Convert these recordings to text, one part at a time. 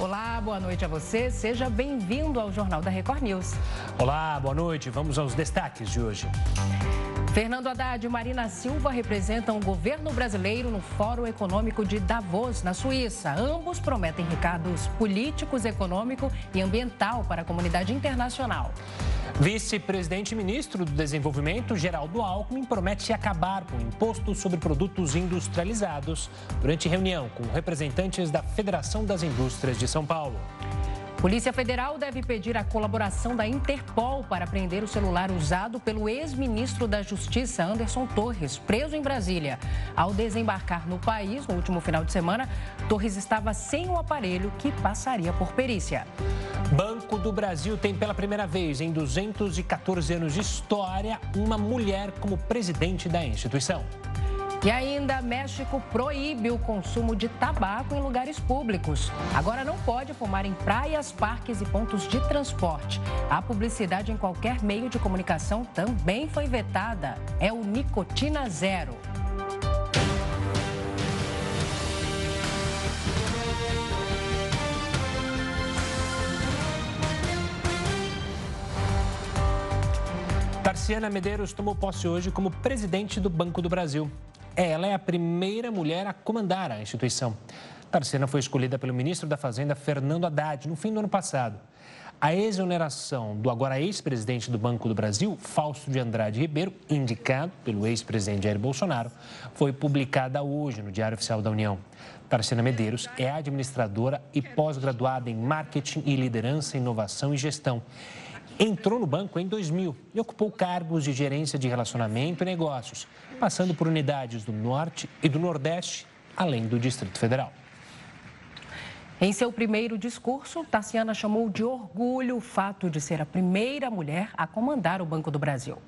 Olá, boa noite a você. Seja bem-vindo ao Jornal da Record News. Olá, boa noite. Vamos aos destaques de hoje. Fernando Haddad e Marina Silva representam o governo brasileiro no Fórum Econômico de Davos, na Suíça. Ambos prometem recados políticos, econômico e ambiental para a comunidade internacional. Vice-presidente e ministro do Desenvolvimento, Geraldo Alckmin, promete acabar com o imposto sobre produtos industrializados durante reunião com representantes da Federação das Indústrias de São Paulo. Polícia Federal deve pedir a colaboração da Interpol para prender o celular usado pelo ex-ministro da Justiça, Anderson Torres, preso em Brasília. Ao desembarcar no país no último final de semana, Torres estava sem o aparelho que passaria por perícia. Banco do Brasil tem pela primeira vez em 214 anos de história uma mulher como presidente da instituição. E ainda, México proíbe o consumo de tabaco em lugares públicos. Agora não pode fumar em praias, parques e pontos de transporte. A publicidade em qualquer meio de comunicação também foi vetada. É o Nicotina Zero. Tarciana Medeiros tomou posse hoje como presidente do Banco do Brasil. Ela é a primeira mulher a comandar a instituição. Tarcena foi escolhida pelo ministro da Fazenda, Fernando Haddad, no fim do ano passado. A exoneração do agora ex-presidente do Banco do Brasil, Fausto de Andrade Ribeiro, indicado pelo ex-presidente Jair Bolsonaro, foi publicada hoje no Diário Oficial da União. Tarcena Medeiros é administradora e pós-graduada em Marketing e Liderança, Inovação e Gestão. Entrou no banco em 2000 e ocupou cargos de gerência de relacionamento e negócios, passando por unidades do Norte e do Nordeste, além do Distrito Federal. Em seu primeiro discurso, Tassiana chamou de orgulho o fato de ser a primeira mulher a comandar o Banco do Brasil.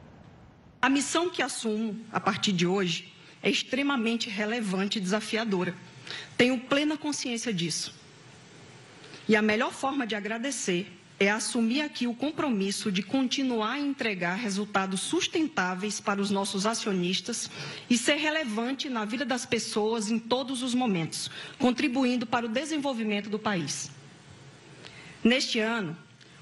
A missão que assumo a partir de hoje é extremamente relevante e desafiadora. Tenho plena consciência disso. E a melhor forma de agradecer é assumir aqui o compromisso de continuar a entregar resultados sustentáveis para os nossos acionistas e ser relevante na vida das pessoas em todos os momentos, contribuindo para o desenvolvimento do país. Neste ano,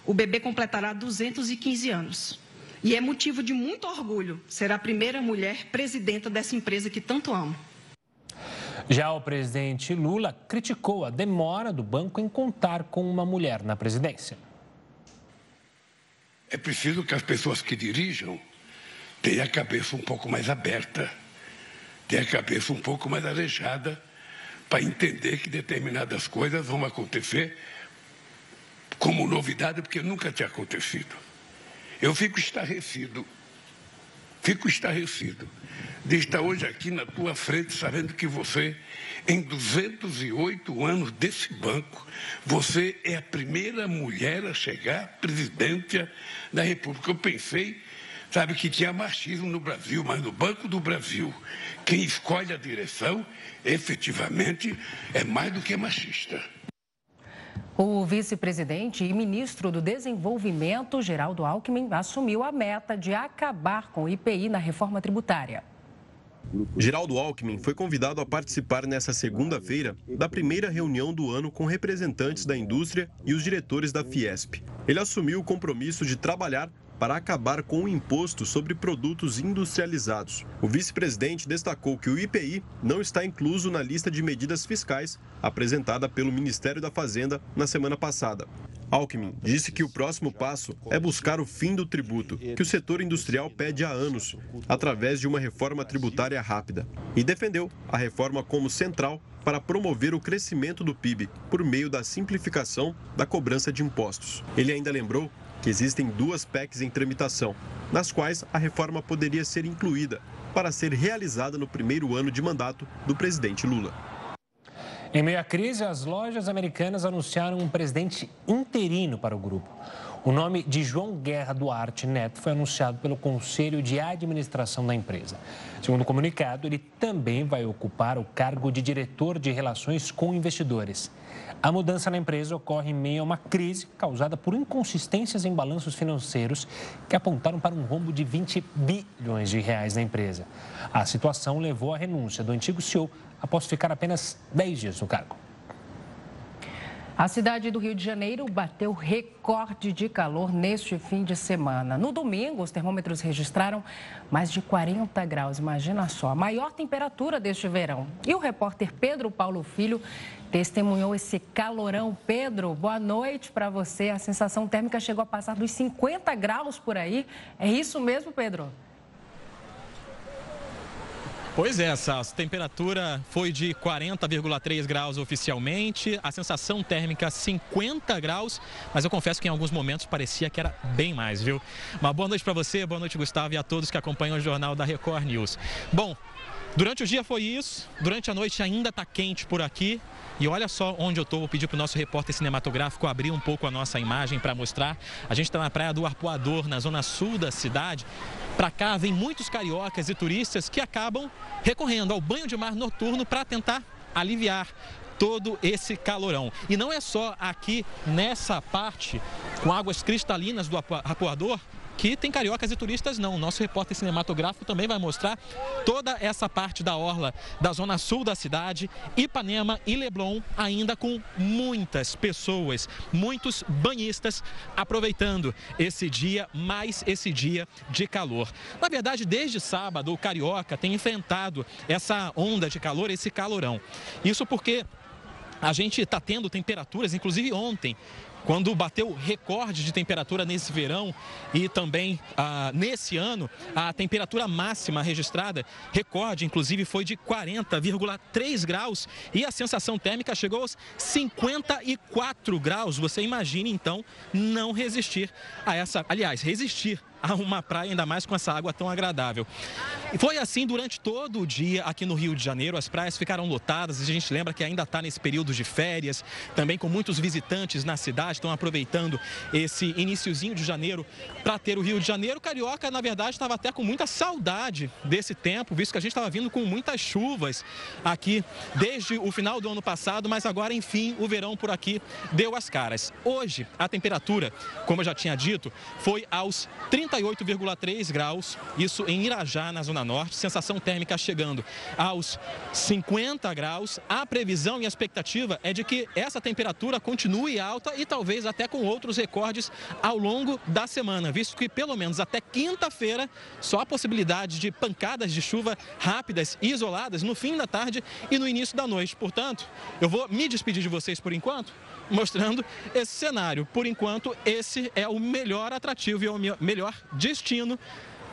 o bebê completará 215 anos. E é motivo de muito orgulho ser a primeira mulher presidenta dessa empresa que tanto amo. Já o presidente Lula criticou a demora do banco em contar com uma mulher na presidência. É preciso que as pessoas que dirijam tenham a cabeça um pouco mais aberta, tenham a cabeça um pouco mais arejada, para entender que determinadas coisas vão acontecer como novidade, porque nunca tinha acontecido. Eu fico estarrecido, fico estarrecido de estar hoje aqui na tua frente, sabendo que você em 208 anos desse banco, você é a primeira mulher a chegar à presidência da República. Eu pensei, sabe, que tinha machismo no Brasil, mas no Banco do Brasil, quem escolhe a direção, efetivamente, é mais do que machista. O vice-presidente e ministro do Desenvolvimento, Geraldo Alckmin, assumiu a meta de acabar com o IPI na reforma tributária. Geraldo Alckmin foi convidado a participar nessa segunda-feira da primeira reunião do ano com representantes da indústria e os diretores da Fiesp. Ele assumiu o compromisso de trabalhar para acabar com o imposto sobre produtos industrializados. O vice-presidente destacou que o IPI não está incluso na lista de medidas fiscais apresentada pelo Ministério da Fazenda na semana passada. Alckmin disse que o próximo passo é buscar o fim do tributo, que o setor industrial pede há anos, através de uma reforma tributária rápida. E defendeu a reforma como central para promover o crescimento do PIB por meio da simplificação da cobrança de impostos. Ele ainda lembrou que existem duas PECs em tramitação, nas quais a reforma poderia ser incluída para ser realizada no primeiro ano de mandato do presidente Lula. Em meio à crise, as lojas americanas anunciaram um presidente interino para o grupo. O nome de João Guerra Duarte Neto foi anunciado pelo Conselho de Administração da empresa. Segundo o comunicado, ele também vai ocupar o cargo de diretor de relações com investidores. A mudança na empresa ocorre em meio a uma crise causada por inconsistências em balanços financeiros que apontaram para um rombo de 20 bilhões de reais na empresa. A situação levou à renúncia do antigo CEO após ficar apenas 10 dias no cargo. A cidade do Rio de Janeiro bateu recorde de calor neste fim de semana. No domingo, os termômetros registraram mais de 40 graus. Imagina só, a maior temperatura deste verão. E o repórter Pedro Paulo Filho testemunhou esse calorão. Pedro, boa noite para você. A sensação térmica chegou a passar dos 50 graus por aí. É isso mesmo, Pedro? Pois é, essa temperatura foi de 40,3 graus oficialmente, a sensação térmica 50 graus, mas eu confesso que em alguns momentos parecia que era bem mais, viu? Uma boa noite para você, boa noite Gustavo e a todos que acompanham o jornal da Record News. Bom, durante o dia foi isso, durante a noite ainda está quente por aqui, e olha só onde eu estou, vou pedir para o nosso repórter cinematográfico abrir um pouco a nossa imagem para mostrar. A gente está na praia do Arpoador, na zona sul da cidade. Para cá vem muitos cariocas e turistas que acabam recorrendo ao banho de mar noturno para tentar aliviar todo esse calorão. E não é só aqui nessa parte, com águas cristalinas do Arpoador, que tem cariocas e turistas não. Nosso repórter cinematográfico também vai mostrar toda essa parte da orla da zona sul da cidade, Ipanema e Leblon, ainda com muitas pessoas, muitos banhistas aproveitando esse dia, mais esse dia de calor. Na verdade, desde sábado, o carioca tem enfrentado essa onda de calor, esse calorão. Isso porque a gente está tendo temperaturas, inclusive ontem, quando bateu recorde de temperatura nesse verão e também ah, nesse ano, a temperatura máxima registrada, recorde inclusive, foi de 40,3 graus e a sensação térmica chegou aos 54 graus. Você imagine então não resistir a essa, aliás, resistir a uma praia, ainda mais com essa água tão agradável. E foi assim durante todo o dia aqui no Rio de Janeiro. As praias ficaram lotadas. A gente lembra que ainda está nesse período de férias, também com muitos visitantes na cidade, estão aproveitando esse iníciozinho de janeiro para ter o Rio de Janeiro. Carioca, na verdade, estava até com muita saudade desse tempo, visto que a gente estava vindo com muitas chuvas aqui desde o final do ano passado, mas agora, enfim, o verão por aqui deu as caras. Hoje, a temperatura, como eu já tinha dito, foi aos 30 38,3 graus, isso em Irajá, na Zona Norte. Sensação térmica chegando aos 50 graus. A previsão e a expectativa é de que essa temperatura continue alta e talvez até com outros recordes ao longo da semana, visto que pelo menos até quinta-feira só a possibilidade de pancadas de chuva rápidas e isoladas no fim da tarde e no início da noite. Portanto, eu vou me despedir de vocês por enquanto mostrando esse cenário. Por enquanto, esse é o melhor atrativo e o melhor destino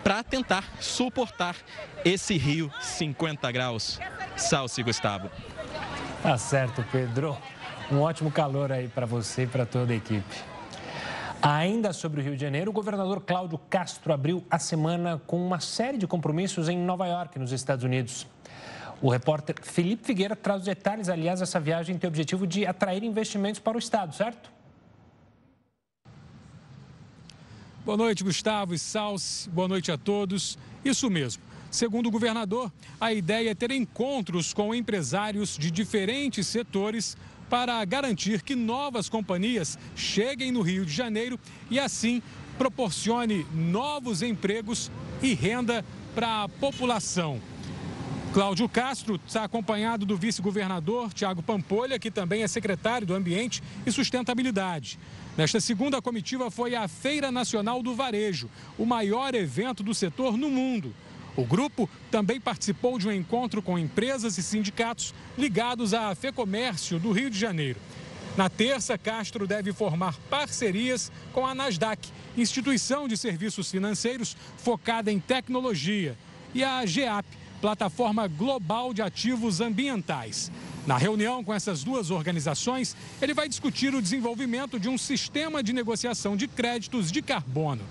para tentar suportar esse rio 50 graus. Salve, Gustavo. Tá certo, Pedro. Um ótimo calor aí para você e para toda a equipe. Ainda sobre o Rio de Janeiro, o governador Cláudio Castro abriu a semana com uma série de compromissos em Nova York, nos Estados Unidos. O repórter Felipe Figueira traz os detalhes. Aliás, essa viagem tem o objetivo de atrair investimentos para o Estado, certo? Boa noite, Gustavo e Salsi. Boa noite a todos. Isso mesmo. Segundo o governador, a ideia é ter encontros com empresários de diferentes setores para garantir que novas companhias cheguem no Rio de Janeiro e assim proporcione novos empregos e renda para a população. Cláudio Castro está acompanhado do vice-governador Tiago Pampolha, que também é secretário do Ambiente e Sustentabilidade. Nesta segunda comitiva foi a Feira Nacional do Varejo, o maior evento do setor no mundo. O grupo também participou de um encontro com empresas e sindicatos ligados à FEComércio do Rio de Janeiro. Na terça, Castro deve formar parcerias com a Nasdaq, instituição de serviços financeiros focada em tecnologia, e a GEAP, plataforma global de ativos ambientais. Na reunião com essas duas organizações, ele vai discutir o desenvolvimento de um sistema de negociação de créditos de carbono.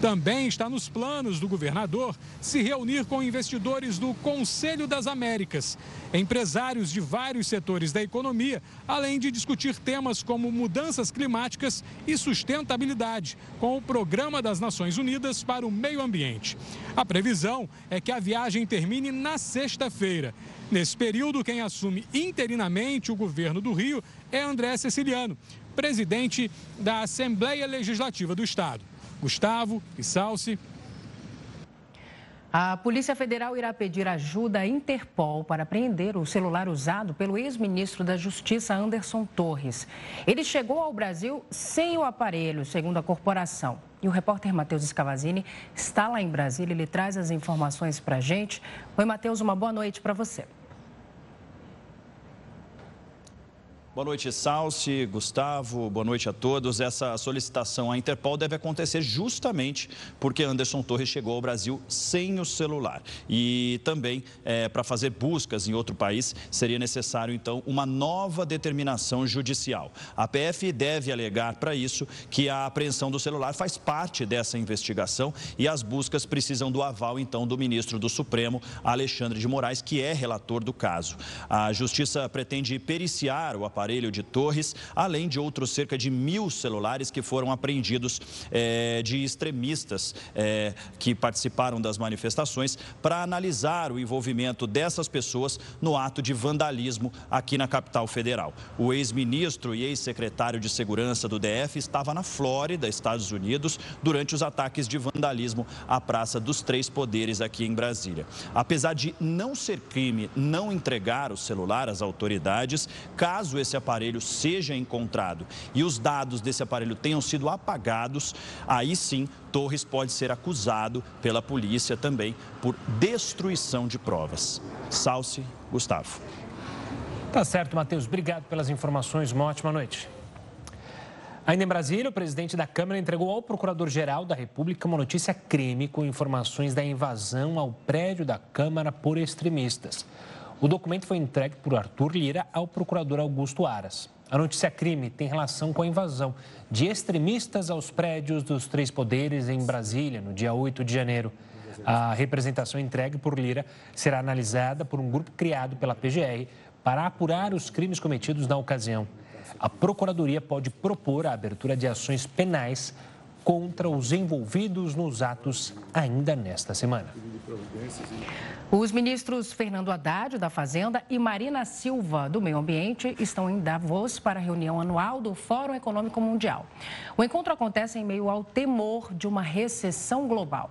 Também está nos planos do governador se reunir com investidores do Conselho das Américas, empresários de vários setores da economia, além de discutir temas como mudanças climáticas e sustentabilidade, com o Programa das Nações Unidas para o Meio Ambiente. A previsão é que a viagem termine na sexta-feira. Nesse período, quem assume interinamente o governo do Rio é André Ceciliano, presidente da Assembleia Legislativa do Estado. Gustavo e Salsi. A Polícia Federal irá pedir ajuda à Interpol para prender o celular usado pelo ex-ministro da Justiça, Anderson Torres. Ele chegou ao Brasil sem o aparelho, segundo a corporação. E o repórter Matheus Escavazini está lá em Brasília, ele traz as informações para a gente. Oi, Matheus, uma boa noite para você. Boa noite, Salsi, Gustavo, boa noite a todos. Essa solicitação à Interpol deve acontecer justamente porque Anderson Torres chegou ao Brasil sem o celular. E também, é, para fazer buscas em outro país, seria necessário, então, uma nova determinação judicial. A PF deve alegar para isso que a apreensão do celular faz parte dessa investigação e as buscas precisam do aval, então, do ministro do Supremo, Alexandre de Moraes, que é relator do caso. A Justiça pretende periciar o aparelho aparelho de Torres, além de outros cerca de mil celulares que foram apreendidos é, de extremistas é, que participaram das manifestações para analisar o envolvimento dessas pessoas no ato de vandalismo aqui na capital federal. O ex-ministro e ex-secretário de Segurança do DF estava na Flórida, Estados Unidos, durante os ataques de vandalismo à Praça dos Três Poderes aqui em Brasília. Apesar de não ser crime não entregar o celular às autoridades, caso esse aparelho seja encontrado e os dados desse aparelho tenham sido apagados, aí sim Torres pode ser acusado pela polícia também por destruição de provas. Salce, Gustavo. Tá certo, Matheus. Obrigado pelas informações. Uma ótima noite. Ainda em Brasília, o presidente da Câmara entregou ao Procurador-Geral da República uma notícia crime com informações da invasão ao prédio da Câmara por extremistas. O documento foi entregue por Arthur Lira ao procurador Augusto Aras. A notícia crime tem relação com a invasão de extremistas aos prédios dos três poderes em Brasília, no dia 8 de janeiro. A representação entregue por Lira será analisada por um grupo criado pela PGR para apurar os crimes cometidos na ocasião. A Procuradoria pode propor a abertura de ações penais contra os envolvidos nos atos ainda nesta semana. Os ministros Fernando Haddad, da Fazenda, e Marina Silva, do Meio Ambiente, estão em Davos para a reunião anual do Fórum Econômico Mundial. O encontro acontece em meio ao temor de uma recessão global.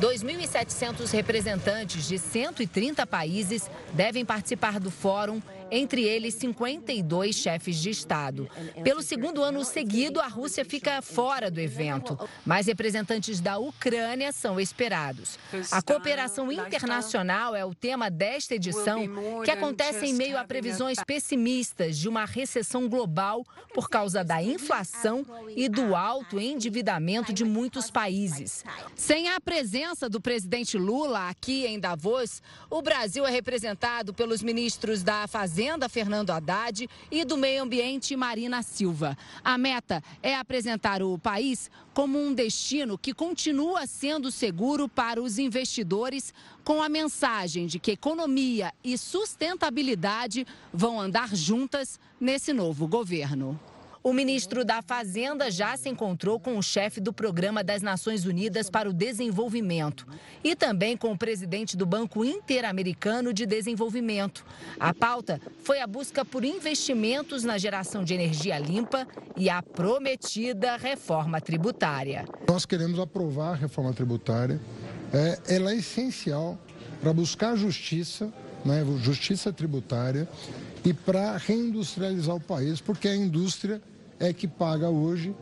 2.700 representantes de 130 países devem participar do fórum entre eles 52 chefes de Estado. Pelo segundo ano seguido, a Rússia fica fora do evento, mas representantes da Ucrânia são esperados. A cooperação internacional é o tema desta edição, que acontece em meio a previsões pessimistas de uma recessão global por causa da inflação e do alto endividamento de muitos países. Sem a presença do presidente Lula aqui em Davos, o Brasil é representado pelos ministros da Fazenda Fazenda, Fernando Haddad, e do Meio Ambiente, Marina Silva. A meta é apresentar o país como um destino que continua sendo seguro para os investidores, com a mensagem de que economia e sustentabilidade vão andar juntas nesse novo governo. O ministro da Fazenda já se encontrou com o chefe do Programa das Nações Unidas para o Desenvolvimento e também com o presidente do Banco Interamericano de Desenvolvimento. A pauta foi a busca por investimentos na geração de energia limpa e a prometida reforma tributária. Nós queremos aprovar a reforma tributária. É, ela é essencial para buscar justiça, né, justiça tributária e para reindustrializar o país, porque a indústria é que paga hoje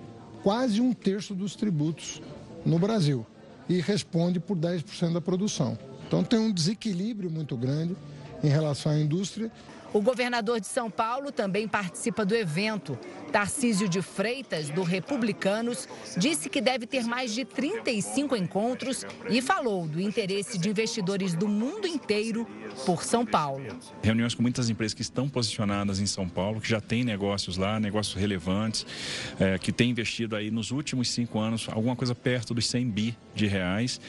quase um terço dos tributos no Brasil e responde por 10% da produção. Então tem um desequilíbrio muito grande em relação à indústria o governador de São Paulo também participa do evento. Tarcísio de Freitas, do Republicanos, disse que deve ter mais de 35 encontros e falou do interesse de investidores do mundo inteiro por São Paulo. Reuniões com muitas empresas que estão posicionadas em São Paulo, que já têm negócios lá, negócios relevantes, é, que têm investido aí nos últimos cinco anos alguma coisa perto dos 100 bi de reais.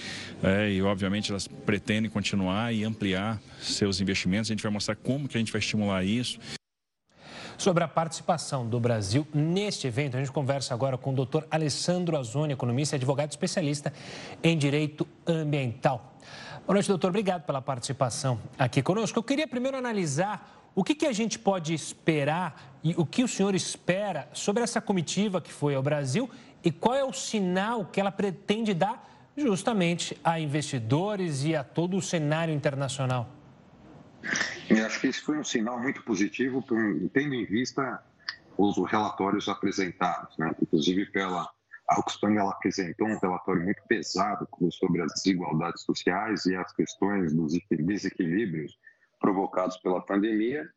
É, e, obviamente, elas pretendem continuar e ampliar seus investimentos. A gente vai mostrar como que a gente vai estimular isso. Sobre a participação do Brasil neste evento, a gente conversa agora com o doutor Alessandro Azoni, economista e advogado especialista em direito ambiental. Boa noite, doutor. Obrigado pela participação aqui conosco. Eu queria primeiro analisar o que, que a gente pode esperar e o que o senhor espera sobre essa comitiva que foi ao Brasil e qual é o sinal que ela pretende dar justamente a investidores e a todo o cenário internacional? Eu acho que esse foi um sinal muito positivo, tendo em vista os relatórios apresentados, né? inclusive pela a Oxfam ela apresentou um relatório muito pesado sobre as desigualdades sociais e as questões dos desequilíbrios provocados pela pandemia.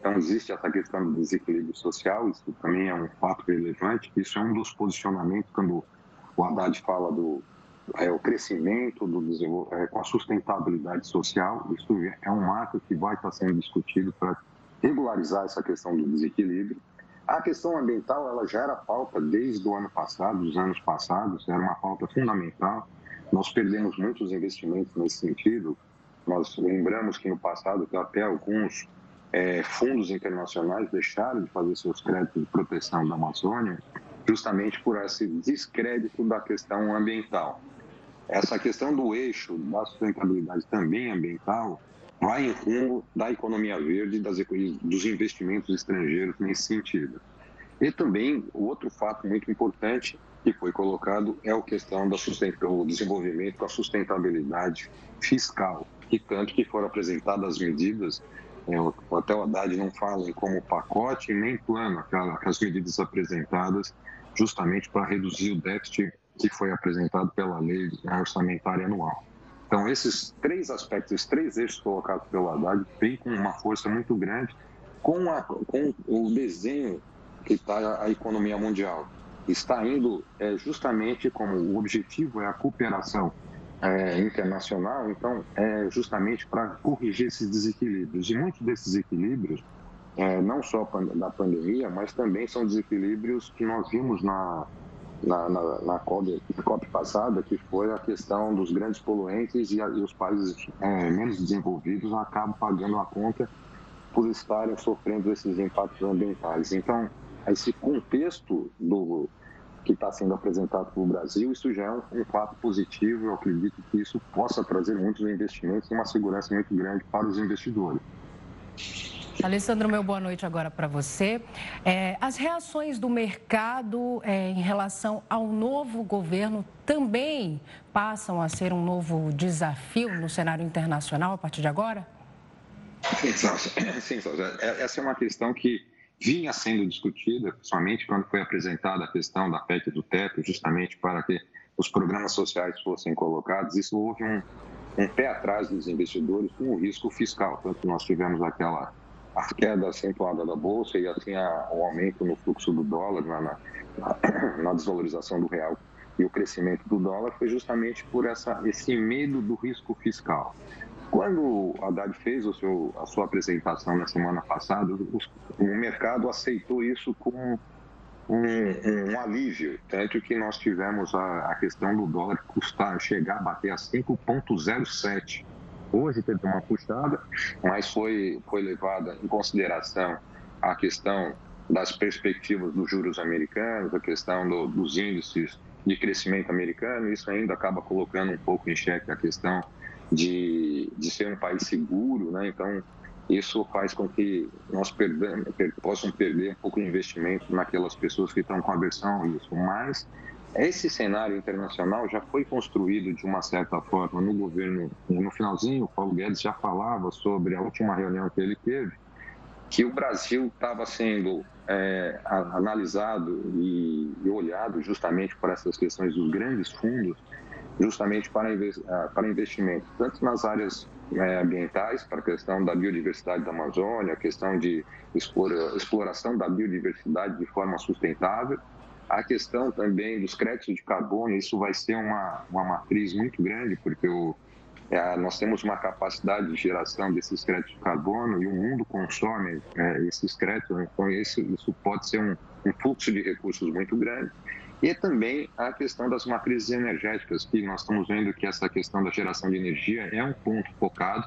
Então, existe essa questão do desequilíbrio social, isso também é um fato relevante. Isso é um dos posicionamentos quando o Haddad fala do é, o crescimento do é, com a sustentabilidade social. Isso é um marco que vai estar sendo discutido para regularizar essa questão do desequilíbrio. A questão ambiental ela já era pauta desde o ano passado, dos anos passados, era uma pauta fundamental. Nós perdemos muitos investimentos nesse sentido. Nós lembramos que no passado até alguns é, fundos internacionais deixaram de fazer seus créditos de proteção da Amazônia, justamente por esse descrédito da questão ambiental. Essa questão do eixo da sustentabilidade também ambiental vai em rumo da economia verde e dos investimentos estrangeiros nesse sentido. E também, outro fato muito importante que foi colocado é a questão do desenvolvimento com a sustentabilidade fiscal, e tanto que foram apresentadas medidas, é, até o Haddad não fala como pacote nem plano, aquelas medidas apresentadas justamente para reduzir o déficit que foi apresentado pela lei orçamentária anual. Então, esses três aspectos, três eixos colocados pelo Haddad, vêm com uma força muito grande com, a, com o desenho que está a economia mundial. Está indo é, justamente como o objetivo é a cooperação é, internacional, então, é justamente para corrigir esses desequilíbrios. E muitos desses equilíbrios, é, não só da pandemia, mas também são desequilíbrios que nós vimos na, na, na, na, COP, na COP passada, que foi a questão dos grandes poluentes e, a, e os países é, menos desenvolvidos acabam pagando a conta por estarem sofrendo esses impactos ambientais. Então, esse contexto do que está sendo apresentado para o Brasil, isso já é um, um fato positivo. Eu acredito que isso possa trazer muitos investimentos e uma segurança muito grande para os investidores. Alessandro, meu boa noite agora para você. É, as reações do mercado é, em relação ao novo governo também passam a ser um novo desafio no cenário internacional a partir de agora? Sim, Sim é, essa é uma questão que vinha sendo discutida, principalmente quando foi apresentada a questão da PEC do teto, justamente para que os programas sociais fossem colocados. Isso houve um, um pé atrás dos investidores com o risco fiscal, tanto nós tivemos aquela a queda acentuada da bolsa e assim a, o aumento no fluxo do dólar, na, na, na, desvalorização do real e o crescimento do dólar foi justamente por essa, esse medo do risco fiscal. Quando o Haddad fez o seu, a sua apresentação na semana passada, o, o mercado aceitou isso como um, um, um, alívio, tanto que nós tivemos a, a questão do dólar custar, chegar a bater a 5,07 Hoje teve uma puxada, mas foi, foi levada em consideração a questão das perspectivas dos juros americanos, a questão do, dos índices de crescimento americano, isso ainda acaba colocando um pouco em xeque a questão de, de ser um país seguro, né? Então, isso faz com que nós perdamos, per, possam perder um pouco de investimento naquelas pessoas que estão com aversão a isso. Mas esse cenário internacional já foi construído de uma certa forma no governo. No finalzinho, o Paulo Guedes já falava sobre a última reunião que ele teve, que o Brasil estava sendo é, analisado e, e, olhado justamente por essas questões dos grandes fundos, justamente para, ah, para investimento, tanto nas áreas é, ambientais, para a questão da biodiversidade da Amazônia, a questão de explora, exploração da biodiversidade de forma sustentável, a questão também dos créditos de carbono, isso vai ser uma, uma matriz muito grande, porque o, é, nós temos uma capacidade de geração desses créditos de carbono e o mundo consome é, esses créditos, então isso, isso pode ser um, um fluxo de recursos muito grande. E também a questão das matrizes energéticas, que nós estamos vendo que essa questão da geração de energia é um ponto focado.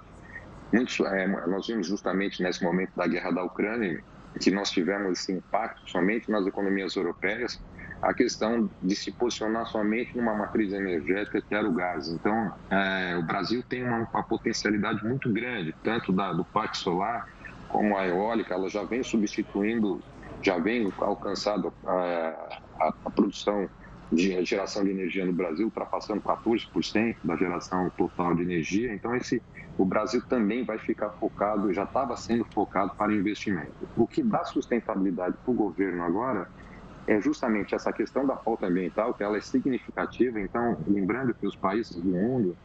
Muitos, é, nós vimos justamente nesse momento da guerra da Ucrânia que nós tivemos esse impacto somente nas economias europeias, a questão de se posicionar somente numa matriz energética que era o gás. Então, é, o Brasil tem uma, uma, potencialidade muito grande, tanto da, do parque solar como a eólica, ela já vem substituindo, já vem alcançando a, a, a produção de geração de energia no Brasil, ultrapassando 14% da geração total de energia. Então, esse, o Brasil também vai ficar focado, já estava sendo focado para investimento. O que dá sustentabilidade para o governo agora é justamente essa questão da pauta ambiental, que ela é significativa. Então, lembrando que os países do mundo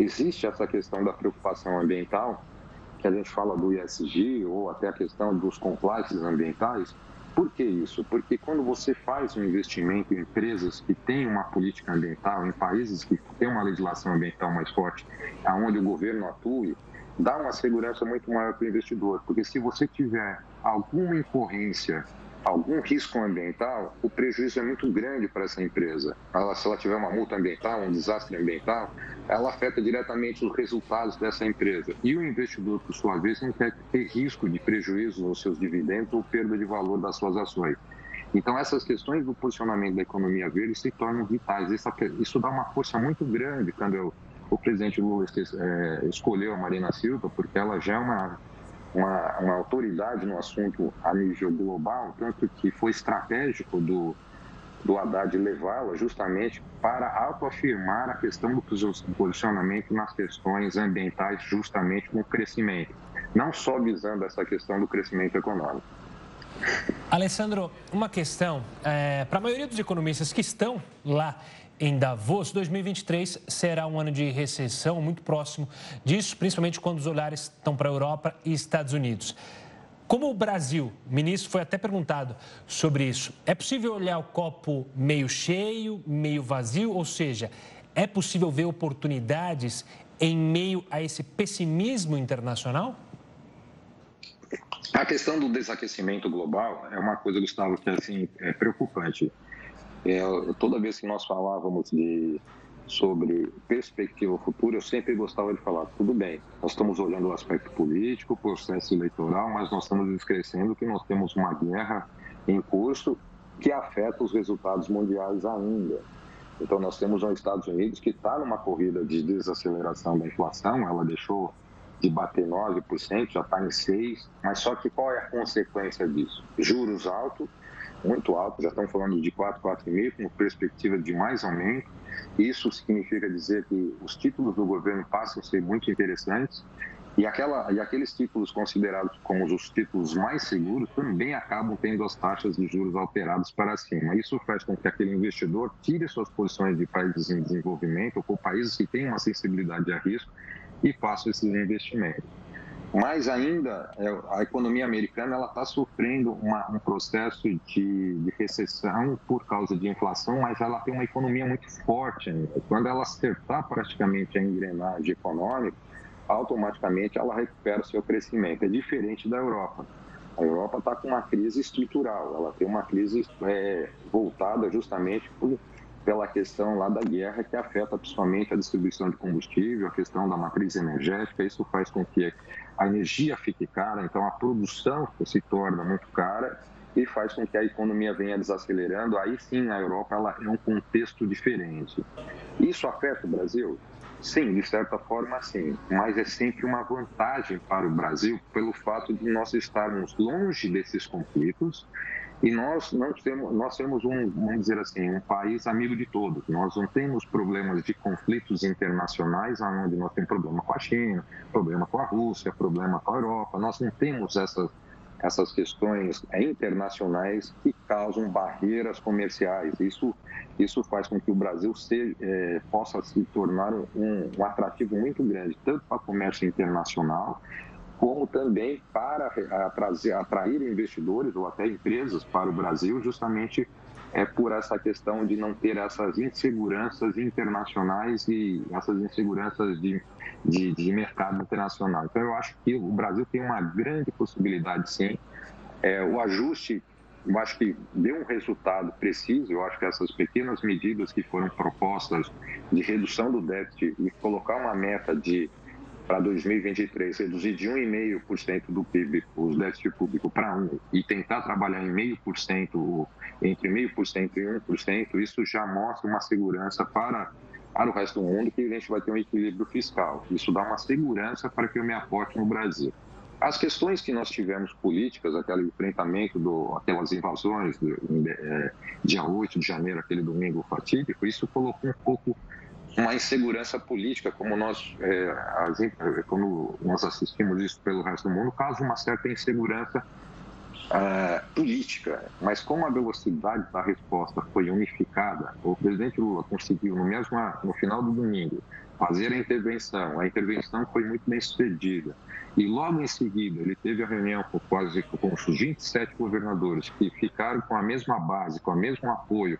existe essa questão da preocupação ambiental, que a gente fala do ISG ou até a questão dos compliances ambientais, por que isso? Porque quando você faz um investimento em empresas que têm uma política ambiental, em países que têm uma legislação ambiental mais forte, aonde o governo atue, dá uma segurança muito maior para o investidor. Porque se você tiver alguma incorrência algum risco ambiental, o prejuízo é muito grande para essa empresa. Ela, se ela tiver uma multa ambiental, um desastre ambiental, ela afeta diretamente os resultados dessa empresa. E o investidor, por sua vez, não quer ter risco de prejuízo nos seus dividendos ou perda de valor das suas ações. Então, essas questões do posicionamento da economia verde se tornam vitais. Isso, dá uma força muito grande quando eu, o presidente Lula é, escolheu a Marina Silva, porque ela já é uma uma, uma autoridade no assunto a nível global, tanto que foi estratégico do, do Haddad levá-la justamente para autoafirmar a questão do posicionamento nas questões ambientais, justamente com o crescimento, não só visando essa questão do crescimento econômico. Alessandro, uma questão é, para a maioria dos economistas que estão lá em Davos, 2023 será um ano de recessão muito próximo disso, principalmente quando os olhares estão para a Europa e Estados Unidos. Como o Brasil, o ministro foi até perguntado sobre isso, é possível olhar o copo meio cheio, meio vazio? Ou seja, é possível ver oportunidades em meio a esse pessimismo internacional? A questão do desaquecimento global é uma coisa, Gustavo, que assim, é preocupante. É, toda vez que nós falávamos de, sobre perspectiva futura, eu sempre gostava de falar: tudo bem, nós estamos olhando o aspecto político, o processo eleitoral, mas nós estamos esquecendo que nós temos uma guerra em curso que afeta os resultados mundiais ainda. Então, nós temos os Estados Unidos que está numa corrida de desaceleração da inflação, ela deixou de bater 9%, já está em 6%, mas só que qual é a consequência disso? Juros altos muito alto, já estamos falando de 4, 4,5, com perspectiva de mais aumento. Isso significa dizer que os títulos do governo passam a ser muito interessantes e, aquela, e aqueles títulos considerados como os títulos mais seguros também acabam tendo as taxas de juros alteradas para cima. Isso faz com que aquele investidor tire suas posições de países em desenvolvimento ou países que têm uma sensibilidade a risco e faça esses investimentos. Mais ainda, é, a economia americana ela está sofrendo uma, um processo de, de, recessão por causa de inflação, mas ela tem uma economia muito forte ainda. Quando ela acertar praticamente a engrenagem econômica, automaticamente ela recupera o seu crescimento. É diferente da Europa. A Europa está com uma crise estrutural, ela tem uma crise é, voltada justamente por pela questão lá da guerra que afeta principalmente a distribuição de combustível, a questão da matriz energética. Isso faz com que a energia fique cara, então a produção se torna muito cara e faz com que a economia venha desacelerando. Aí sim, a Europa ela é um contexto diferente. Isso afeta o Brasil? Sim, de certa forma sim, mas é sempre uma vantagem para o Brasil pelo fato de nós estarmos longe desses conflitos e nós não temos, nós temos um, vamos dizer assim, um país amigo de todos. Nós não temos problemas de conflitos internacionais, onde nós temos problema com a China, problema com a Rússia, problema com a Europa. Nós não temos essas essas questões internacionais que causam barreiras comerciais. Isso, isso faz com que o Brasil se, é, possa se tornar um, um atrativo muito grande, tanto para o comércio internacional, como também para atrair, investidores ou até empresas para o Brasil, justamente é por essa questão de não ter essas inseguranças internacionais e essas inseguranças de, de, de mercado internacional. Então, eu acho que o Brasil tem uma grande possibilidade, sim. É, o ajuste, eu acho que deu um resultado preciso. Eu acho que essas pequenas medidas que foram propostas de redução do déficit e colocar uma meta de para 2023 reduzir de 1,5% do PIB, os déficit público, para 1% e tentar trabalhar em 0,5%, entre 0,5% e 1%, isso já mostra uma segurança para, para o resto do mundo que a gente vai ter um equilíbrio fiscal. Isso dá uma segurança para que eu me aporte no Brasil. As questões que nós tivemos políticas, aquele enfrentamento, do, aquelas invasões, do, é, dia 8 de janeiro, aquele domingo fatídico, isso colocou um pouco uma insegurança política, como nós, é, como nós assistimos isso pelo resto do mundo, causa uma certa insegurança é, política. Mas como a velocidade da resposta foi unificada, o presidente Lula conseguiu, no mesmo no final do domingo, fazer a intervenção. A intervenção foi muito bem sucedida. E logo em seguida, ele teve a reunião com quase com os 27 governadores que ficaram com a mesma base, com o mesmo apoio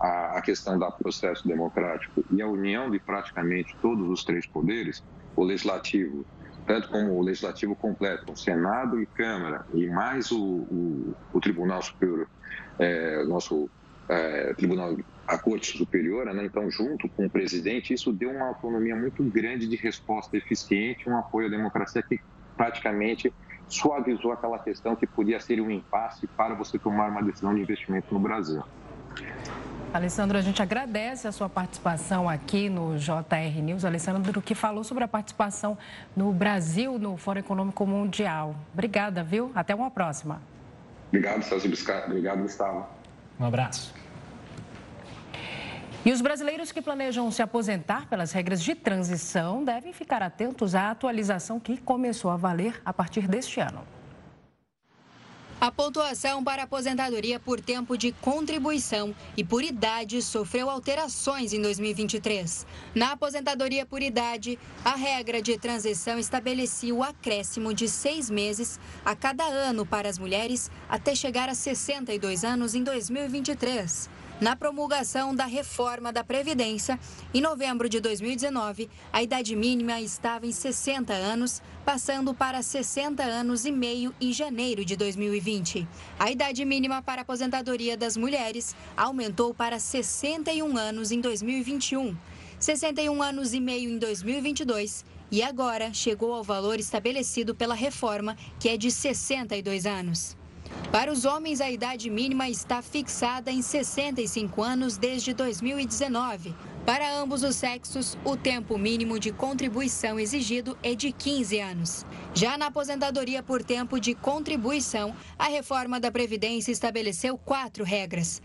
à, à questão do processo democrático e a união de praticamente todos os três poderes, o legislativo, tanto como o legislativo completo, o Senado e Câmara, e mais o, o, o Tribunal Superior, é, nosso é, Tribunal, a Corte Superior, né? então, junto com o presidente, isso deu uma autonomia muito grande de resposta eficiente, um apoio à democracia que praticamente suavizou aquela questão que podia ser um impasse para você tomar uma decisão de investimento no Brasil. Alessandro, a gente agradece a sua participação aqui no JR News. Alessandro, que falou sobre a participação no Brasil no Fórum Econômico Mundial. Obrigada, viu? Até uma próxima. Obrigado, Celso Obrigado, Gustavo. Um abraço. E os brasileiros que planejam se aposentar pelas regras de transição devem ficar atentos à atualização que começou a valer a partir deste ano. A pontuação para aposentadoria por tempo de contribuição e por idade sofreu alterações em 2023. Na aposentadoria por idade, a regra de transição estabelecia o acréscimo de seis meses a cada ano para as mulheres até chegar a 62 anos em 2023 na promulgação da reforma da Previdência, em novembro de 2019, a idade mínima estava em 60 anos, passando para 60 anos e meio em janeiro de 2020. A idade mínima para aposentadoria das mulheres aumentou para 61 anos em 2021, 61 anos e meio em 2022 e agora chegou ao valor estabelecido pela reforma, que é de 62 anos. Para os homens, a idade mínima está fixada em 65 anos desde 2019. Para ambos os sexos, o tempo mínimo de contribuição exigido é de 15 anos. Já na aposentadoria por tempo de contribuição, a reforma da Previdência estabeleceu quatro regras.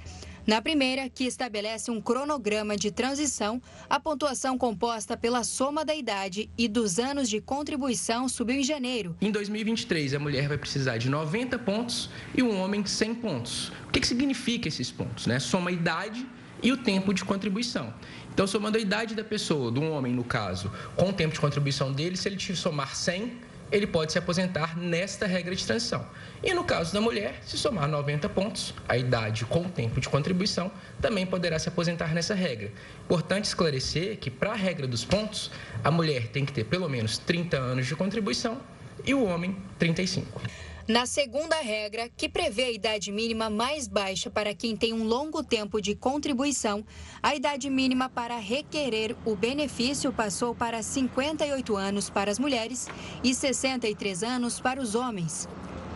Na primeira, que estabelece um cronograma de transição, a pontuação composta pela soma da idade e dos anos de contribuição subiu em janeiro. Em 2023, a mulher vai precisar de 90 pontos e o homem 100 pontos. O que, que significa esses pontos? Né? Soma a idade e o tempo de contribuição. Então, somando a idade da pessoa, do homem no caso, com o tempo de contribuição dele, se ele te somar 100, ele pode se aposentar nesta regra de transição. E no caso da mulher, se somar 90 pontos, a idade com o tempo de contribuição, também poderá se aposentar nessa regra. Importante esclarecer que, para a regra dos pontos, a mulher tem que ter pelo menos 30 anos de contribuição e o homem 35. Na segunda regra, que prevê a idade mínima mais baixa para quem tem um longo tempo de contribuição, a idade mínima para requerer o benefício passou para 58 anos para as mulheres e 63 anos para os homens.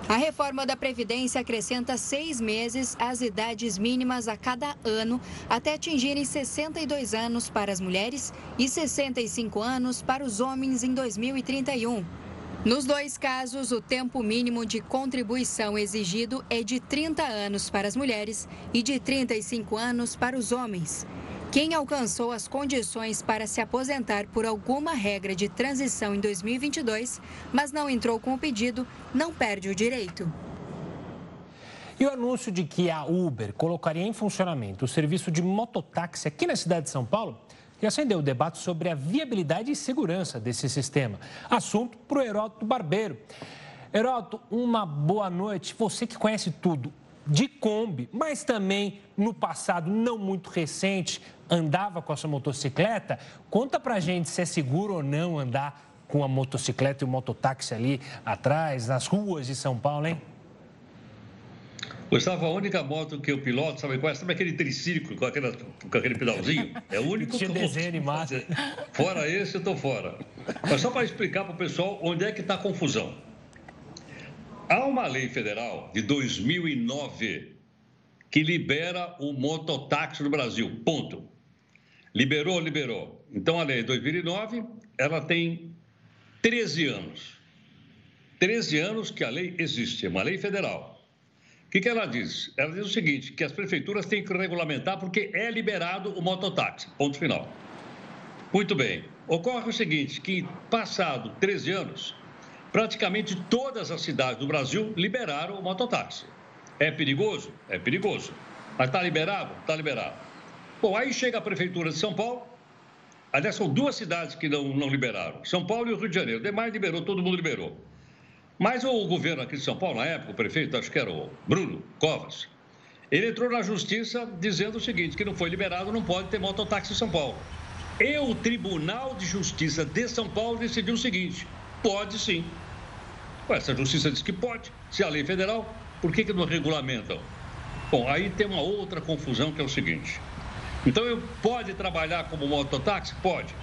A reforma da Previdência acrescenta seis meses às idades mínimas a cada ano, até atingirem 62 anos para as mulheres e 65 anos para os homens em 2031. Nos dois casos, o tempo mínimo de contribuição exigido é de 30 anos para as mulheres e de 35 anos para os homens. Quem alcançou as condições para se aposentar por alguma regra de transição em 2022, mas não entrou com o pedido, não perde o direito. E o anúncio de que a Uber colocaria em funcionamento o serviço de mototáxi aqui na cidade de São Paulo e acendeu o debate sobre a viabilidade e segurança desse sistema. Assunto para o Heródoto Barbeiro. Heródoto, uma boa noite. Você que conhece tudo de Kombi, mas também no passado não muito recente andava com a sua motocicleta. Conta pra gente se é seguro ou não andar com a motocicleta e o mototáxi ali atrás, nas ruas de São Paulo, hein? Gustavo, a única moto que eu piloto, sabe qual é? Sabe aquele triciclo com, aquela, com aquele pedalzinho? É o único que eu desenho fazer. Fora esse, eu estou fora. Mas só para explicar para o pessoal onde é que está a confusão. Há uma lei federal de 2009 que libera o mototáxi no Brasil, ponto. Liberou, liberou. Então, a lei de 2009, ela tem 13 anos. 13 anos que a lei existe, é uma lei federal. O que, que ela diz? Ela diz o seguinte, que as prefeituras têm que regulamentar porque é liberado o mototáxi, ponto final. Muito bem. Ocorre o seguinte, que passado 13 anos, praticamente todas as cidades do Brasil liberaram o mototáxi. É perigoso? É perigoso. Mas está liberado? Está liberado. Bom, aí chega a Prefeitura de São Paulo. Aliás, são duas cidades que não, não liberaram: São Paulo e o Rio de Janeiro. Demais liberou, todo mundo liberou. Mas o governo aqui de São Paulo, na época, o prefeito, acho que era o Bruno Covas, ele entrou na justiça dizendo o seguinte: que não foi liberado, não pode ter mototáxi em São Paulo. E o Tribunal de Justiça de São Paulo decidiu o seguinte: pode sim. Essa justiça diz que pode, se a lei federal, por que, que não regulamentam? Bom, aí tem uma outra confusão que é o seguinte. Então, eu pode trabalhar como mototáxi? Pode.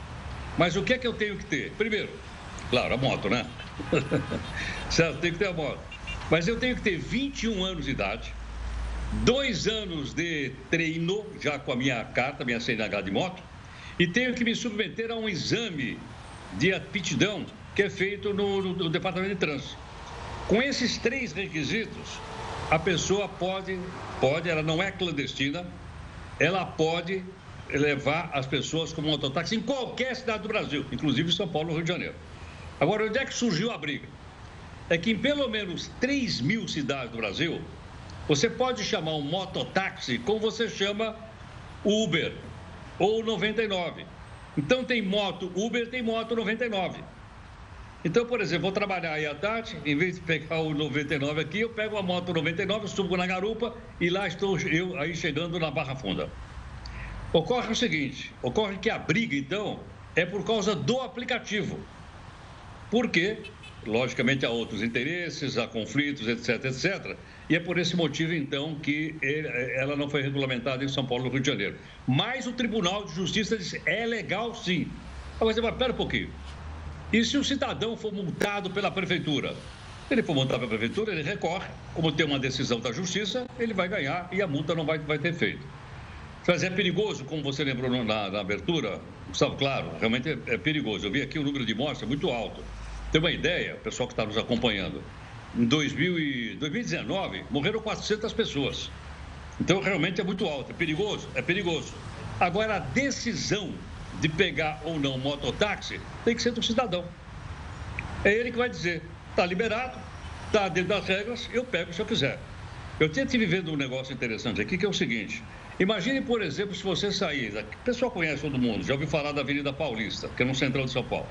Mas o que é que eu tenho que ter? Primeiro, claro, a moto, né? certo, tem que ter a moto. Mas eu tenho que ter 21 anos de idade, dois anos de treino, já com a minha carta, minha CNH de moto, e tenho que me submeter a um exame de aptidão que é feito no, no, no Departamento de Trânsito. Com esses três requisitos, a pessoa pode, pode, ela não é clandestina, ela pode levar as pessoas como mototáxi em qualquer cidade do Brasil, inclusive São Paulo e Rio de Janeiro. Agora, onde é que surgiu a briga? É que em pelo menos 3 mil cidades do Brasil, você pode chamar um mototáxi como você chama Uber ou 99. Então tem moto Uber, tem moto 99. Então, por exemplo, vou trabalhar aí à tarde, em vez de pegar o 99 aqui, eu pego a moto 99, subo na garupa e lá estou eu aí chegando na Barra Funda. Ocorre o seguinte, ocorre que a briga, então, é por causa do aplicativo. Porque, logicamente, há outros interesses, há conflitos, etc, etc. E é por esse motivo, então, que ela não foi regulamentada em São Paulo, no Rio de Janeiro. Mas o Tribunal de Justiça disse, é legal sim. Mas você vai, pera um pouquinho. E se o cidadão for multado pela prefeitura? Ele for multado pela prefeitura, ele recorre. Como tem uma decisão da justiça, ele vai ganhar e a multa não vai, vai ter feito. Mas é perigoso, como você lembrou na, na abertura, Gustavo, claro, realmente é, é, perigoso. Eu vi aqui o número de mortes é muito alto. Tem uma ideia, pessoal que está nos acompanhando. Em 2000 e 2019, morreram 400 pessoas. Então, realmente é muito alto. É perigoso? É perigoso. Agora, a decisão de pegar ou não mototáxi tem que ser do cidadão. É ele que vai dizer, está liberado, está dentro das regras, eu pego se eu quiser. Eu tinha te vivendo um negócio interessante aqui, que é o seguinte. Imagine, por exemplo, se você sair, o pessoal conhece todo mundo, já ouviu falar da Avenida Paulista, que é no central de São Paulo.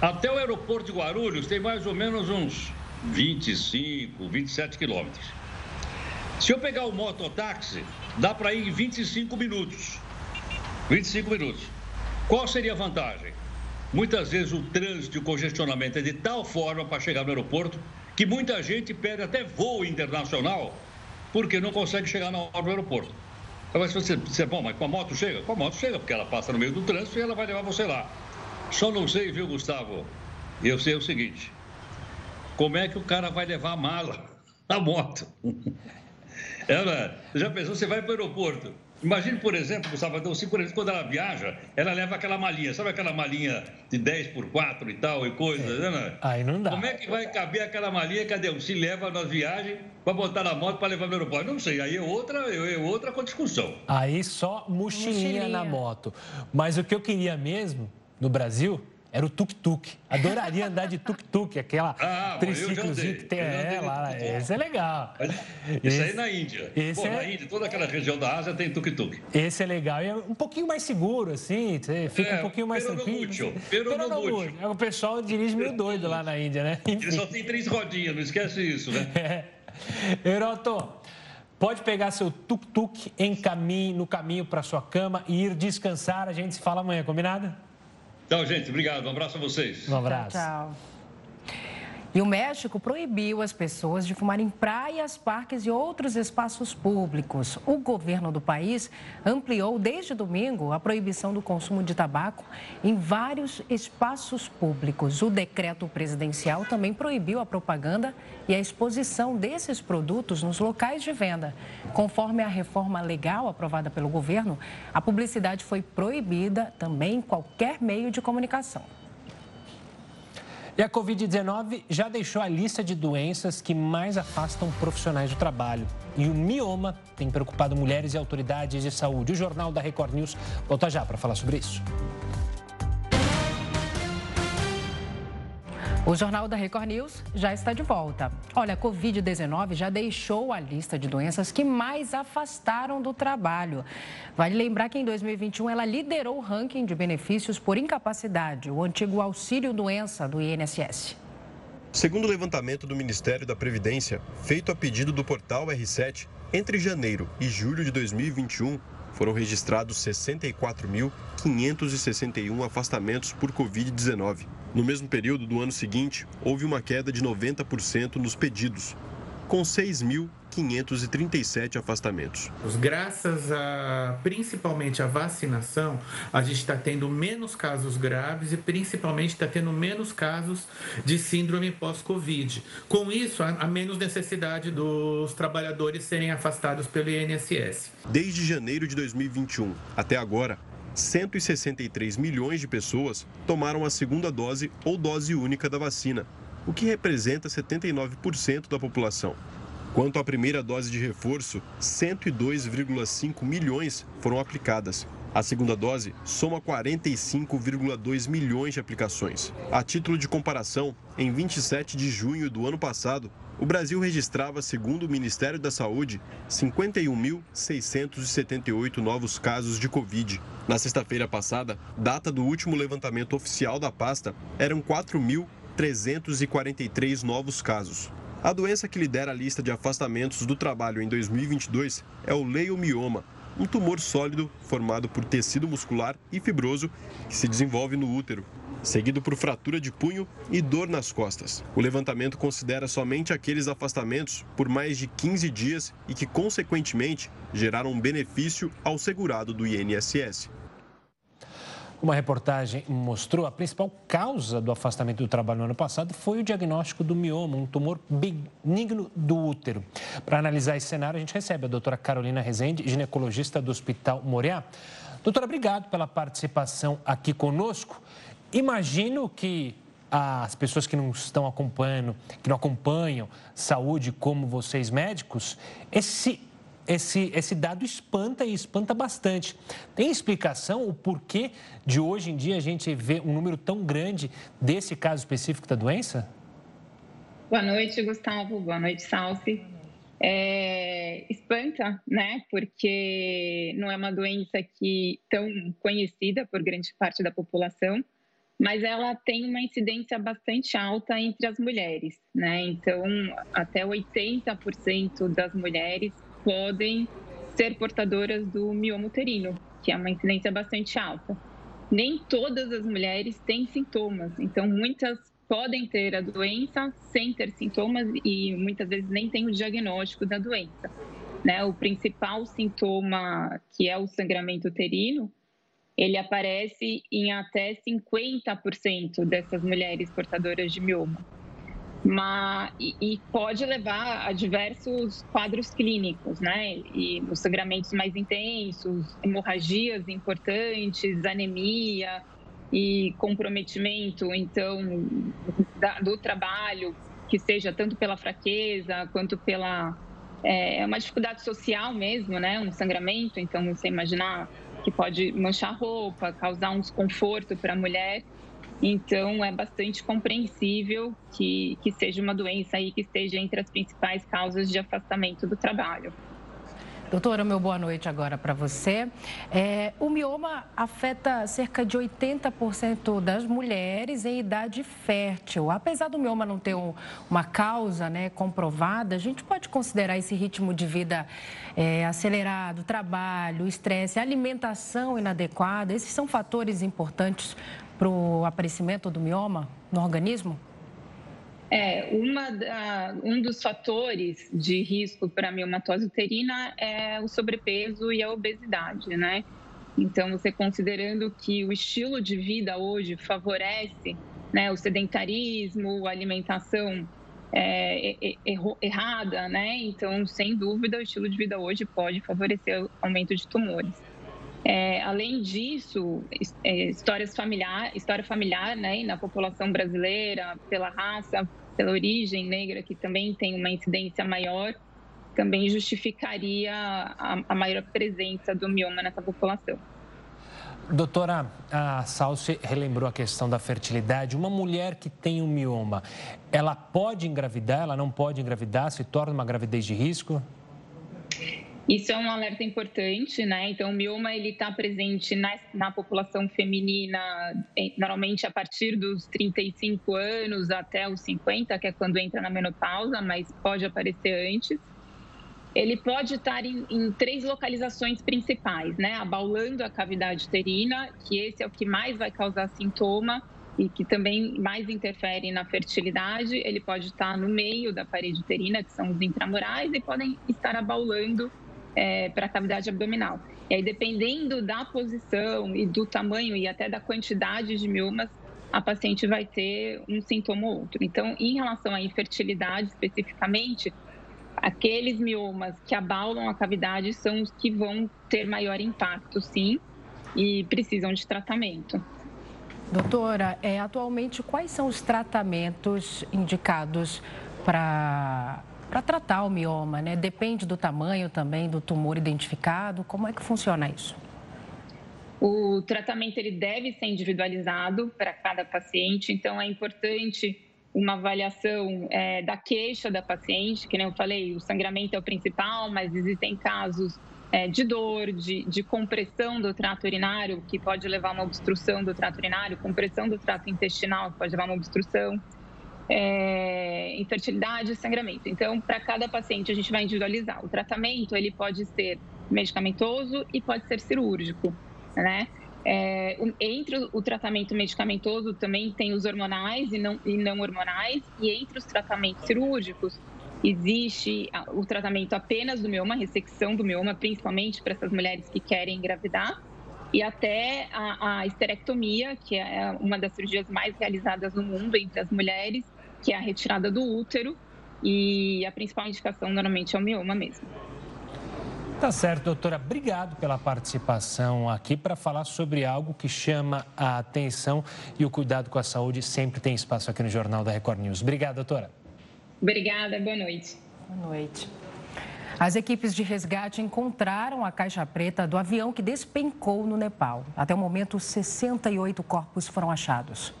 Até o aeroporto de Guarulhos tem mais ou menos uns 25, 27 quilômetros. Se eu pegar o mototáxi, dá para ir em 25 minutos. 25 minutos. Qual seria a vantagem? Muitas vezes o trânsito e o congestionamento é de tal forma para chegar no aeroporto que muita gente perde até voo internacional porque não consegue chegar na hora do aeroporto. Mas você, você, bom, mas com a moto chega? Com a moto chega, porque ela passa no meio do trânsito e ela vai levar você lá. Só não sei, viu, Gustavo? Eu sei o seguinte: como é que o cara vai levar a mala na moto? Ela, já pensou, você vai para o aeroporto, Imagine, por exemplo, Gustavo, então, assim, por exemplo, quando ela viaja, ela leva aquela malinha, sabe aquela malinha de 10 por 4 e tal e coisa, é. né? Aí não dá. Como é que vai caber aquela malinha, cadê? Se leva na viagem para botar na moto para levar no aeroporto? Não sei, aí é outra, é outra discussão. Aí só mochilinha, mochilinha na moto. Mas o que eu queria mesmo, no Brasil, era o tuk-tuk. Adoraria andar de tuk-tuk, aquela ah, triciclozinho que tem é, lá. Esse é legal. Esse, aí na Índia. Esse Pô, é... Na Índia, toda aquela região da Ásia tem tuk-tuk. Esse é legal. E é um pouquinho mais seguro, assim. Fica é, um pouquinho mais tranquilo. Mútil, pero, pero no mútil. É, o pessoal dirige meio doido lá na Índia, né? Ele só tem três rodinhas, não esquece isso, né? É. Heroto, pode pegar seu tuk-tuk caminho, no caminho para sua cama e ir descansar. A gente se fala amanhã, combinado? Tchau, gente. Obrigado. Um abraço a vocês. Um abraço. tchau. tchau. E o México proibiu as pessoas de fumar em praias, parques e outros espaços públicos. O governo do país ampliou desde domingo a proibição do consumo de tabaco em vários espaços públicos. O decreto presidencial também proibiu a propaganda e a exposição desses produtos nos locais de venda. Conforme a reforma legal aprovada pelo governo, a publicidade foi proibida também em qualquer meio de comunicação. E a Covid-19 já deixou a lista de doenças que mais afastam profissionais do trabalho. E o mioma tem preocupado mulheres e autoridades de saúde. O Jornal da Record News volta já para falar sobre isso. O Jornal da Record News já está de volta. Olha, a Covid-19 já deixou a lista de doenças que mais afastaram do trabalho. Vale lembrar que em 2021 ela liderou o ranking de benefícios por incapacidade, o antigo auxílio-doença do INSS. Segundo o levantamento do Ministério da Previdência, feito a pedido do portal R7, entre janeiro e julho de 2021, foram registrados 64.561 afastamentos por Covid-19. No mesmo período do ano seguinte, houve uma queda de 90% nos pedidos, com 6.537 afastamentos. Graças a principalmente a vacinação, a gente está tendo menos casos graves e principalmente está tendo menos casos de síndrome pós-Covid. Com isso, há menos necessidade dos trabalhadores serem afastados pelo INSS. Desde janeiro de 2021 até agora, 163 milhões de pessoas tomaram a segunda dose ou dose única da vacina, o que representa 79% da população. Quanto à primeira dose de reforço, 102,5 milhões foram aplicadas. A segunda dose soma 45,2 milhões de aplicações. A título de comparação, em 27 de junho do ano passado, o Brasil registrava, segundo o Ministério da Saúde, 51.678 novos casos de Covid. Na sexta-feira passada, data do último levantamento oficial da pasta, eram 4.343 novos casos. A doença que lidera a lista de afastamentos do trabalho em 2022 é o leiomioma, um tumor sólido formado por tecido muscular e fibroso que se desenvolve no útero seguido por fratura de punho e dor nas costas. O levantamento considera somente aqueles afastamentos por mais de 15 dias e que, consequentemente, geraram um benefício ao segurado do INSS. Uma reportagem mostrou a principal causa do afastamento do trabalho no ano passado foi o diagnóstico do mioma, um tumor benigno do útero. Para analisar esse cenário, a gente recebe a doutora Carolina Rezende, ginecologista do Hospital Moriá. Doutora, obrigado pela participação aqui conosco. Imagino que as pessoas que não estão acompanhando, que não acompanham saúde como vocês médicos, esse, esse, esse dado espanta e espanta bastante. Tem explicação o porquê de hoje em dia a gente vê um número tão grande desse caso específico da doença? Boa noite, Gustavo. Boa noite, Salsi. É, espanta, né? Porque não é uma doença que tão conhecida por grande parte da população mas ela tem uma incidência bastante alta entre as mulheres, né? Então, até 80% das mulheres podem ser portadoras do mioma uterino, que é uma incidência bastante alta. Nem todas as mulheres têm sintomas, então muitas podem ter a doença sem ter sintomas e muitas vezes nem têm o diagnóstico da doença. Né? O principal sintoma, que é o sangramento uterino, ele aparece em até 50% dessas mulheres portadoras de mioma. Mas, e, e, pode levar a diversos quadros clínicos, né? E os sangramentos mais intensos, hemorragias importantes, anemia e comprometimento, então, da, do trabalho, que seja tanto pela fraqueza quanto pela é, uma dificuldade social mesmo, né? Um sangramento, então você imaginar que pode manchar roupa, causar um desconforto para a mulher. Então, é bastante compreensível que, que seja uma doença aí que esteja entre as principais causas de afastamento do trabalho. Doutora, meu boa noite agora para você. É, o mioma afeta cerca de 80% das mulheres em idade fértil. Apesar do mioma não ter um, uma causa né, comprovada, a gente pode considerar esse ritmo de vida é, acelerado, trabalho, estresse, alimentação inadequada. Esses são fatores importantes para o aparecimento do mioma no organismo? É, uma da, um dos fatores de risco para a miomatose uterina é o sobrepeso e a obesidade, né? Então, você considerando que o estilo de vida hoje favorece né, o sedentarismo, a alimentação é, errada, né? Então, sem dúvida, o estilo de vida hoje pode favorecer o aumento de tumores. É, além disso, é, histórias familiar, história familiar né, na população brasileira, pela raça, pela origem negra, que também tem uma incidência maior, também justificaria a, a maior presença do mioma nessa população. Doutora, a Salsi relembrou a questão da fertilidade. Uma mulher que tem um mioma, ela pode engravidar, ela não pode engravidar, se torna uma gravidez de risco? Isso é um alerta importante, né? Então, o mioma ele está presente na, na população feminina, normalmente a partir dos 35 anos até os 50, que é quando entra na menopausa, mas pode aparecer antes. Ele pode estar em, em três localizações principais, né? Abaulando a cavidade uterina, que esse é o que mais vai causar sintoma e que também mais interfere na fertilidade. Ele pode estar no meio da parede uterina, que são os intramurais, e podem estar abaulando é, para a cavidade abdominal. E aí, dependendo da posição e do tamanho e até da quantidade de miomas, a paciente vai ter um sintoma ou outro. Então, em relação à infertilidade especificamente, aqueles miomas que abaulam a cavidade são os que vão ter maior impacto, sim, e precisam de tratamento. Doutora, é, atualmente quais são os tratamentos indicados para para tratar o mioma, né? Depende do tamanho também do tumor identificado. Como é que funciona isso? O tratamento ele deve ser individualizado para cada paciente, então é importante uma avaliação é, da queixa da paciente, que nem eu falei, o sangramento é o principal, mas existem casos é, de dor, de, de compressão do trato urinário, que pode levar a uma obstrução do trato urinário, compressão do trato intestinal, que pode levar a uma obstrução é, infertilidade e sangramento. Então, para cada paciente, a gente vai individualizar. O tratamento, ele pode ser medicamentoso e pode ser cirúrgico, né? É, entre o tratamento medicamentoso também tem os hormonais e não, e não hormonais, e entre os tratamentos cirúrgicos existe o tratamento apenas do mioma, ressecção do mioma, principalmente para essas mulheres que querem engravidar, e até a, a esterectomia, que é uma das cirurgias mais realizadas no mundo entre as mulheres, que é a retirada do útero, e a principal indicação normalmente é o mioma mesmo. Tá certo, doutora. Obrigado pela participação aqui para falar sobre algo que chama a atenção e o cuidado com a saúde sempre tem espaço aqui no Jornal da Record News. Obrigado, doutora. Obrigada, boa noite. Boa noite. As equipes de resgate encontraram a caixa preta do avião que despencou no Nepal. Até o momento, 68 corpos foram achados.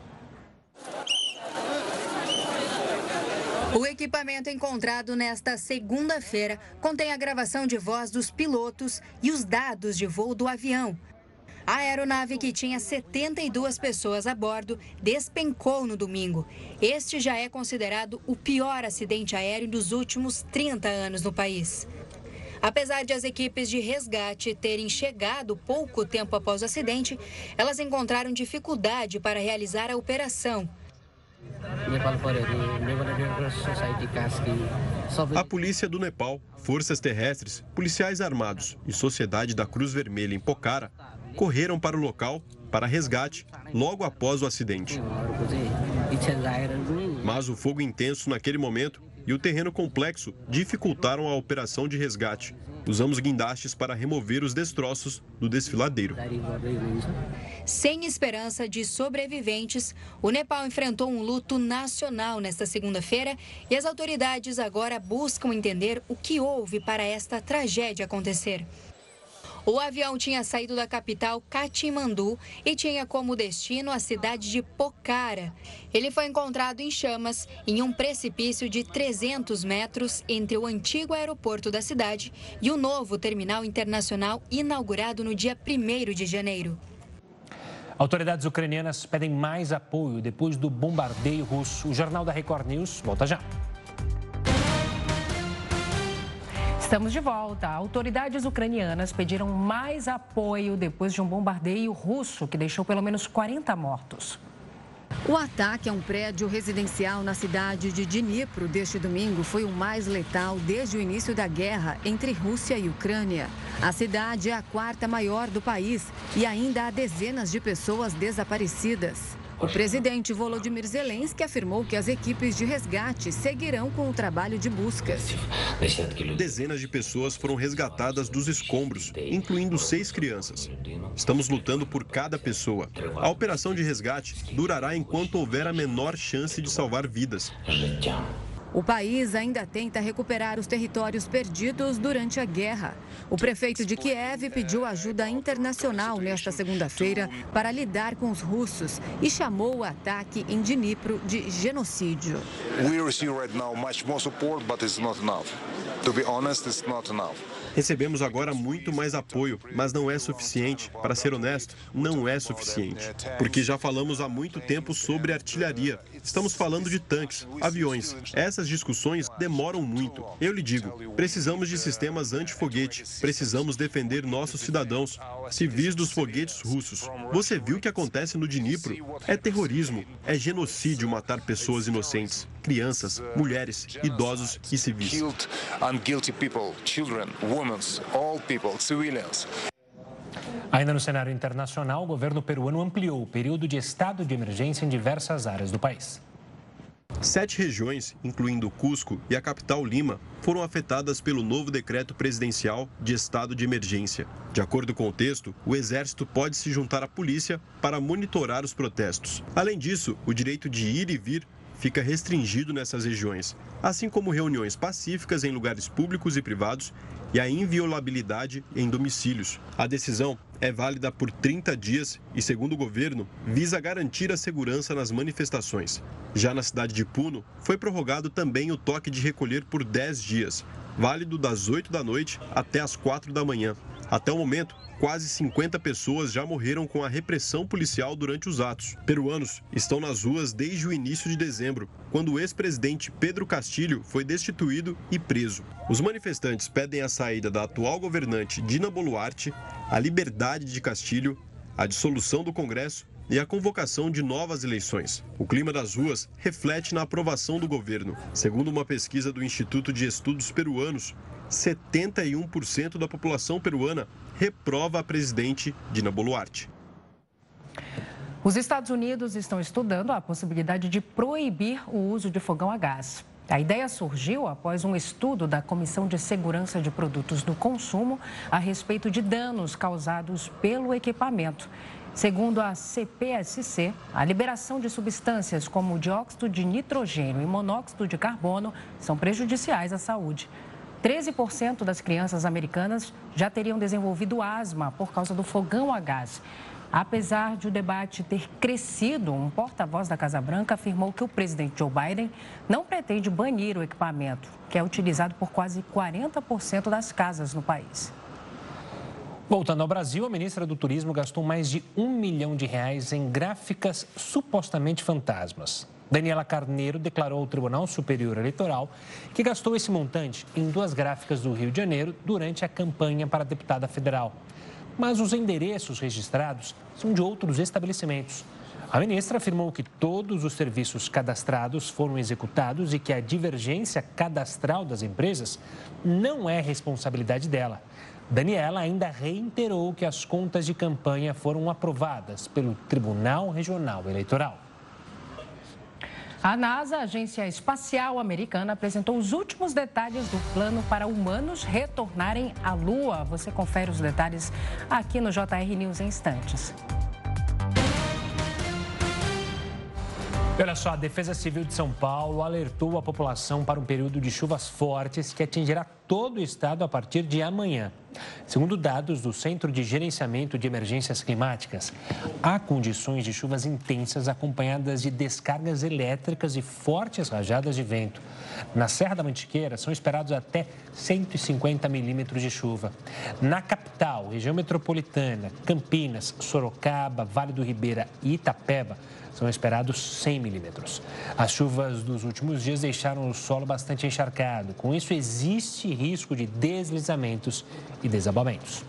O equipamento encontrado nesta segunda-feira contém a gravação de voz dos pilotos e os dados de voo do avião. A aeronave, que tinha 72 pessoas a bordo, despencou no domingo. Este já é considerado o pior acidente aéreo dos últimos 30 anos no país. Apesar de as equipes de resgate terem chegado pouco tempo após o acidente, elas encontraram dificuldade para realizar a operação. A polícia do Nepal, forças terrestres, policiais armados e Sociedade da Cruz Vermelha em Pokhara correram para o local para resgate logo após o acidente. Mas o fogo intenso naquele momento e o terreno complexo dificultaram a operação de resgate. Usamos guindastes para remover os destroços do desfiladeiro. Sem esperança de sobreviventes, o Nepal enfrentou um luto nacional nesta segunda-feira e as autoridades agora buscam entender o que houve para esta tragédia acontecer. O avião tinha saído da capital Katmandu e tinha como destino a cidade de Pokhara. Ele foi encontrado em chamas em um precipício de 300 metros entre o antigo aeroporto da cidade e o novo terminal internacional inaugurado no dia 1 de janeiro. Autoridades ucranianas pedem mais apoio depois do bombardeio russo. O Jornal da Record News volta já. Estamos de volta. Autoridades ucranianas pediram mais apoio depois de um bombardeio russo que deixou pelo menos 40 mortos. O ataque a um prédio residencial na cidade de Dnipro deste domingo foi o mais letal desde o início da guerra entre Rússia e Ucrânia. A cidade é a quarta maior do país e ainda há dezenas de pessoas desaparecidas. O presidente Volodymyr Zelensky afirmou que as equipes de resgate seguirão com o trabalho de buscas. Dezenas de pessoas foram resgatadas dos escombros, incluindo seis crianças. Estamos lutando por cada pessoa. A operação de resgate durará enquanto houver a menor chance de salvar vidas. O país ainda tenta recuperar os territórios perdidos durante a guerra. O prefeito de Kiev pediu ajuda internacional nesta segunda-feira para lidar com os russos e chamou o ataque em Dnipro de genocídio. Recebemos agora muito mais apoio, mas não é suficiente. Para ser honesto, não é suficiente. Porque já falamos há muito tempo sobre artilharia. Estamos falando de tanques, aviões. Essas discussões demoram muito. Eu lhe digo, precisamos de sistemas antifoguete. Precisamos defender nossos cidadãos, civis dos foguetes russos. Você viu o que acontece no Dnipro? É terrorismo, é genocídio matar pessoas inocentes, crianças, mulheres, idosos e civis. Ainda no cenário internacional, o governo peruano ampliou o período de estado de emergência em diversas áreas do país. Sete regiões, incluindo Cusco e a capital Lima, foram afetadas pelo novo decreto presidencial de estado de emergência. De acordo com o texto, o exército pode se juntar à polícia para monitorar os protestos. Além disso, o direito de ir e vir fica restringido nessas regiões, assim como reuniões pacíficas em lugares públicos e privados e a inviolabilidade em domicílios. A decisão é válida por 30 dias e, segundo o governo, visa garantir a segurança nas manifestações. Já na cidade de Puno, foi prorrogado também o toque de recolher por 10 dias, válido das 8 da noite até as 4 da manhã. Até o momento, quase 50 pessoas já morreram com a repressão policial durante os atos. Peruanos estão nas ruas desde o início de dezembro, quando o ex-presidente Pedro Castilho foi destituído e preso. Os manifestantes pedem a saída da atual governante Dina Boluarte, a liberdade de Castilho, a dissolução do Congresso e a convocação de novas eleições. O clima das ruas reflete na aprovação do governo. Segundo uma pesquisa do Instituto de Estudos Peruanos, 71% da população peruana reprova a presidente Dina Boluarte. Os Estados Unidos estão estudando a possibilidade de proibir o uso de fogão a gás. A ideia surgiu após um estudo da Comissão de Segurança de Produtos do Consumo a respeito de danos causados pelo equipamento. Segundo a CPSC, a liberação de substâncias como dióxido de nitrogênio e monóxido de carbono são prejudiciais à saúde. 13% das crianças americanas já teriam desenvolvido asma por causa do fogão a gás. Apesar de o debate ter crescido, um porta-voz da Casa Branca afirmou que o presidente Joe Biden não pretende banir o equipamento, que é utilizado por quase 40% das casas no país. Voltando ao Brasil, a ministra do Turismo gastou mais de um milhão de reais em gráficas supostamente fantasmas. Daniela Carneiro declarou ao Tribunal Superior Eleitoral que gastou esse montante em duas gráficas do Rio de Janeiro durante a campanha para deputada federal. Mas os endereços registrados são de outros estabelecimentos. A ministra afirmou que todos os serviços cadastrados foram executados e que a divergência cadastral das empresas não é responsabilidade dela. Daniela ainda reiterou que as contas de campanha foram aprovadas pelo Tribunal Regional Eleitoral. A NASA, a Agência Espacial Americana, apresentou os últimos detalhes do plano para humanos retornarem à Lua. Você confere os detalhes aqui no JR News em instantes. Olha só, a Defesa Civil de São Paulo alertou a população para um período de chuvas fortes que atingirá todo o estado a partir de amanhã. Segundo dados do Centro de Gerenciamento de Emergências Climáticas, há condições de chuvas intensas acompanhadas de descargas elétricas e fortes rajadas de vento. Na Serra da Mantiqueira, são esperados até 150 milímetros de chuva. Na capital, região metropolitana, Campinas, Sorocaba, Vale do Ribeira e Itapeba, são esperados 100 milímetros. As chuvas dos últimos dias deixaram o solo bastante encharcado. Com isso, existe risco de deslizamentos e desabamentos.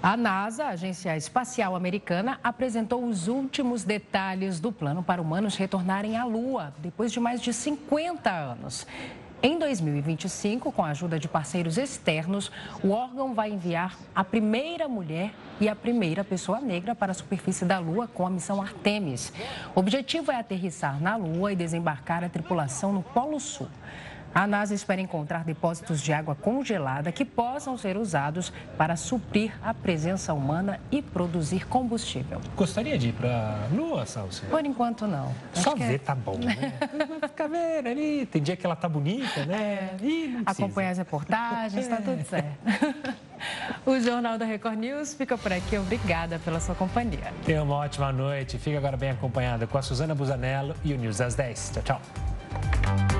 A NASA, a Agência Espacial Americana, apresentou os últimos detalhes do plano para humanos retornarem à Lua depois de mais de 50 anos. Em 2025, com a ajuda de parceiros externos, o órgão vai enviar a primeira mulher e a primeira pessoa negra para a superfície da Lua com a missão Artemis. O objetivo é aterrissar na Lua e desembarcar a tripulação no Polo Sul. A NASA espera encontrar depósitos de água congelada que possam ser usados para suprir a presença humana e produzir combustível. Gostaria de ir para a Lua, Salsi? Por enquanto, não. Só Acho ver é... tá bom, né? Ficar vendo ali, tem dia que ela tá bonita, né? É, acompanhar as reportagens, tá tudo certo. O Jornal da Record News fica por aqui. Obrigada pela sua companhia. Tenha uma ótima noite. Fica agora bem acompanhada com a Suzana Busanello e o News às 10. Tchau, tchau.